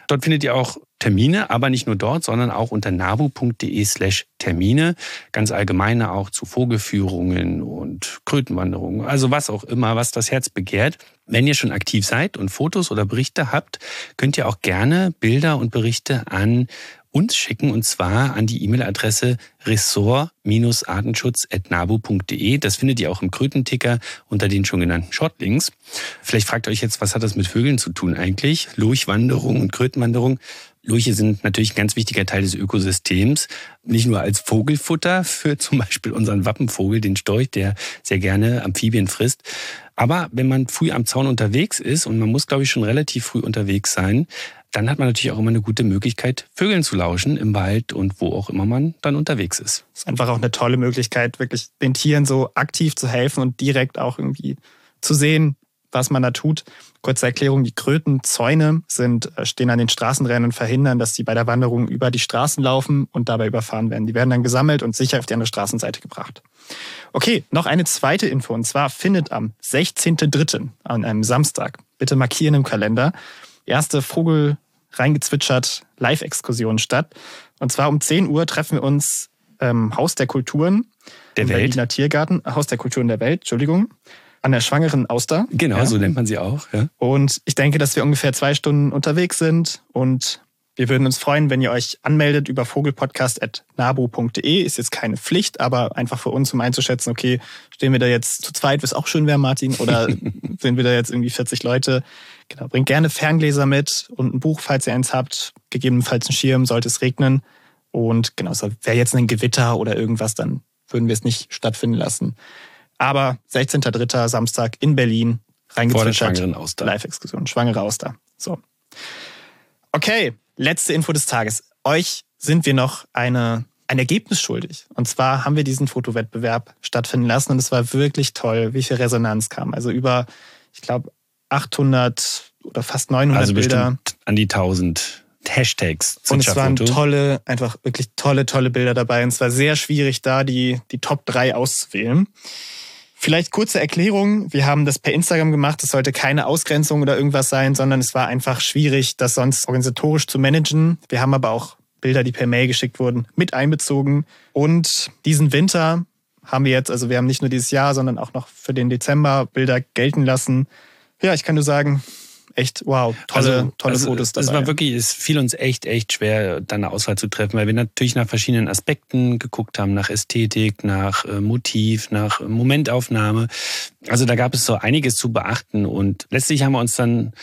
Dort findet ihr auch Termine, aber nicht nur dort, sondern auch unter nabu.de slash Termine. Ganz allgemeine auch zu Vogelführungen und Krötenwanderungen, also was auch immer, was das Herz begehrt. Wenn ihr schon aktiv seid und Fotos oder Berichte habt, könnt ihr auch gerne Bilder und Berichte an uns schicken und zwar an die E-Mail-Adresse ressort-artenschutz.nabu.de. Das findet ihr auch im Krötenticker unter den schon genannten Shortlinks. Vielleicht fragt ihr euch jetzt, was hat das mit Vögeln zu tun eigentlich? Lurchwanderung und Krötenwanderung. Lurche sind natürlich ein ganz wichtiger Teil des Ökosystems. Nicht nur als Vogelfutter für zum Beispiel unseren Wappenvogel, den Storch, der sehr gerne Amphibien frisst. Aber wenn man früh am Zaun unterwegs ist, und man muss, glaube ich, schon relativ früh unterwegs sein, dann hat man natürlich auch immer eine gute Möglichkeit, Vögeln zu lauschen im Wald und wo auch immer man dann unterwegs ist. ist einfach auch eine tolle Möglichkeit, wirklich den Tieren so aktiv zu helfen und direkt auch irgendwie zu sehen, was man da tut. Kurze Erklärung, die Krötenzäune sind, äh, stehen an den Straßenrändern und verhindern, dass sie bei der Wanderung über die Straßen laufen und dabei überfahren werden. Die werden dann gesammelt und sicher auf die andere Straßenseite gebracht. Okay, noch eine zweite Info. Und zwar findet am 16.03. an einem Samstag, bitte markieren im Kalender, erste Vogel reingezwitschert Live-Exkursion statt. Und zwar um 10 Uhr treffen wir uns ähm, Haus der Kulturen Der Welt. Berliner Tiergarten, Haus der Kulturen der Welt, Entschuldigung, an der schwangeren Auster. Genau, Ja. so nennt man sie auch. Ja. Und ich denke, dass wir ungefähr zwei Stunden unterwegs sind und wir würden uns freuen, wenn ihr euch anmeldet über vogelpodcast.nabu.de. Ist jetzt keine Pflicht, aber einfach für uns, um einzuschätzen, okay, stehen wir da jetzt zu zweit, was auch schön wäre, Martin, oder sind wir da jetzt irgendwie 40 Leute? Genau, bringt gerne Ferngläser mit und ein Buch, falls ihr eins habt, gegebenenfalls einen Schirm, sollte es regnen. Und genau, so wäre jetzt ein Gewitter oder irgendwas, dann würden wir es nicht stattfinden lassen. Aber 16.03. Samstag in Berlin, Vor der reingezwitschert. schwangeren Auster. Live-Exkursion, schwangere Auster. So. Okay, letzte Info des Tages. Euch sind wir noch eine, ein Ergebnis schuldig. Und zwar haben wir diesen Fotowettbewerb stattfinden lassen und es war wirklich toll, wie viel Resonanz kam. Also über, ich glaube, 800 oder fast 900 Also Bilder. an die 1000 Hashtags. Und es waren tolle, einfach wirklich tolle, tolle Bilder dabei. Und es war sehr schwierig, da die, die Top 3 auszuwählen. Vielleicht kurze Erklärung. Wir haben das per Instagram gemacht. Es sollte keine Ausgrenzung oder irgendwas sein, sondern es war einfach schwierig, das sonst organisatorisch zu managen. Wir haben aber auch Bilder, die per Mail geschickt wurden, mit einbezogen. Und diesen Winter haben wir jetzt, also wir haben nicht nur dieses Jahr, sondern auch noch für den Dezember Bilder gelten lassen. Ja, ich kann nur sagen, echt wow, tolle, tolle also, Fotos dabei. Es war wirklich, es fiel uns echt, echt schwer, da eine Auswahl zu treffen, weil wir natürlich nach verschiedenen Aspekten geguckt haben, nach Ästhetik, nach äh, Motiv, nach Momentaufnahme. Also da gab es so einiges zu beachten und letztlich haben wir uns dann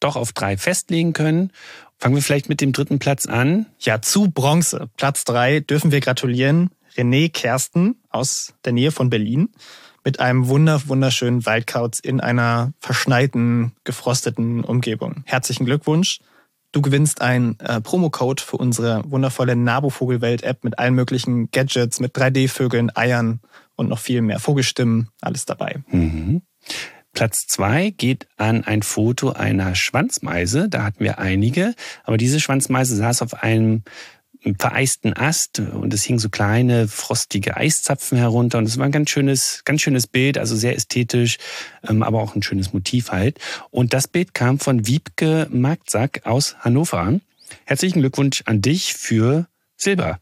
doch auf drei festlegen können. Fangen wir vielleicht mit dem dritten Platz an. Ja, zu Bronze, Platz drei dürfen wir gratulieren. René Kersten aus der Nähe von Berlin mit einem wunder, wunderschönen Waldkauz in einer verschneiten, gefrosteten Umgebung. Herzlichen Glückwunsch. Du gewinnst einen äh, Promocode für unsere wundervolle Nabo-Vogelwelt-App mit allen möglichen Gadgets, mit 3D-Vögeln, Eiern und noch viel mehr. Vogelstimmen, alles dabei. Mhm. Platz zwei geht an ein Foto einer Schwanzmeise. Da hatten wir einige, aber diese Schwanzmeise saß auf einem vereisten Ast und es hingen so kleine frostige Eiszapfen herunter und es war ein ganz schönes, ganz schönes Bild, also sehr ästhetisch, ähm, aber auch ein schönes Motiv halt. Und das Bild kam von Wiebke Marktsack aus Hannover. Herzlichen Glückwunsch an dich für Silber.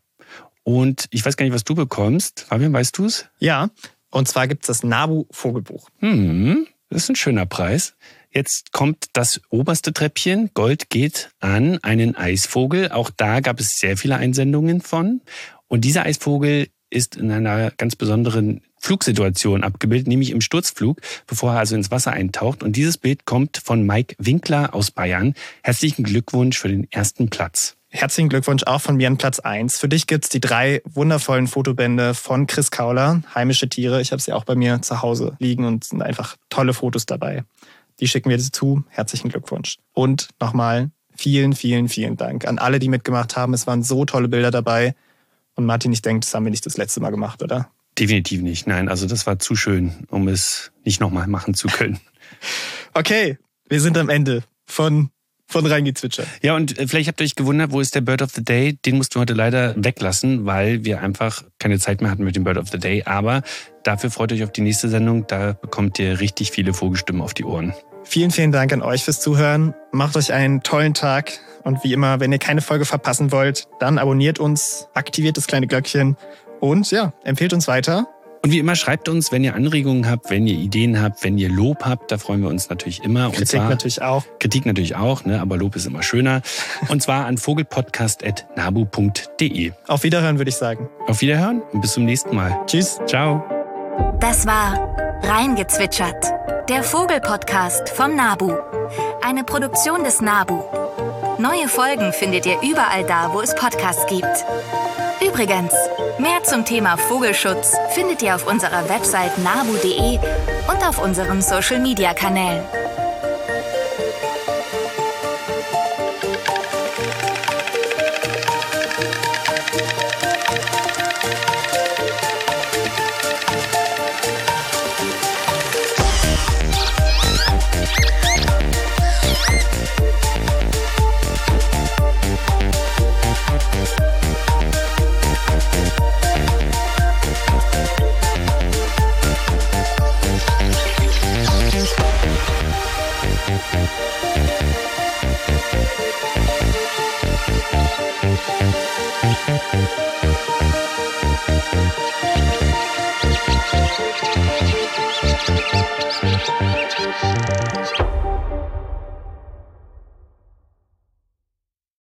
Und ich weiß gar nicht, was du bekommst. Fabian, weißt du es? Ja, und zwar gibt es das Nabu-Vogelbuch. Hm, das ist ein schöner Preis. Jetzt kommt das oberste Treppchen. Gold geht an einen Eisvogel. Auch da gab es sehr viele Einsendungen von. Und dieser Eisvogel ist in einer ganz besonderen Flugsituation abgebildet, nämlich im Sturzflug, bevor er also ins Wasser eintaucht. Und dieses Bild kommt von Mike Winkler aus Bayern. Herzlichen Glückwunsch für den ersten Platz. Herzlichen Glückwunsch auch von mir an Platz 1. Für dich gibt's die drei wundervollen Fotobände von Chris Kauler, Heimische Tiere. Ich habe sie auch bei mir zu Hause liegen und es sind einfach tolle Fotos dabei. Die schicken wir dir zu. Herzlichen Glückwunsch. Und nochmal vielen, vielen, vielen Dank an alle, die mitgemacht haben. Es waren so tolle Bilder dabei. Und Martin, ich denke, das haben wir nicht das letzte Mal gemacht, oder? Definitiv nicht. Nein, also das war zu schön, um es nicht nochmal machen zu können. Okay, wir sind am Ende von, von Reingezwitscher. Ja, und äh, vielleicht habt ihr euch gewundert, wo ist der Bird of the Day? Den mussten wir heute leider weglassen, weil wir einfach keine Zeit mehr hatten mit dem Bird of the Day. Aber dafür freut euch auf die nächste Sendung. Da bekommt ihr richtig viele Vogelstimmen auf die Ohren. Vielen, vielen Dank an euch fürs Zuhören. Macht euch einen tollen Tag. Und wie immer, wenn ihr keine Folge verpassen wollt, dann abonniert uns, aktiviert das kleine Glöckchen und ja, empfehlt uns weiter. Und wie immer, schreibt uns, wenn ihr Anregungen habt, wenn ihr Ideen habt, wenn ihr Lob habt. Da freuen wir uns natürlich immer. Und Kritik zwar, natürlich auch. Kritik natürlich auch, ne? aber Lob ist immer schöner. Und zwar an vogelpodcast.nabu.de. Auf Wiederhören, würde ich sagen. Auf Wiederhören und bis zum nächsten Mal. Tschüss. Ciao. Das war Reingezwitschert, der Vogelpodcast vom Nabu. Eine Produktion des Nabu. Neue Folgen findet ihr überall da, wo es Podcasts gibt. Übrigens, mehr zum Thema Vogelschutz findet ihr auf unserer Website nabu.de und auf unseren Social-Media-Kanälen.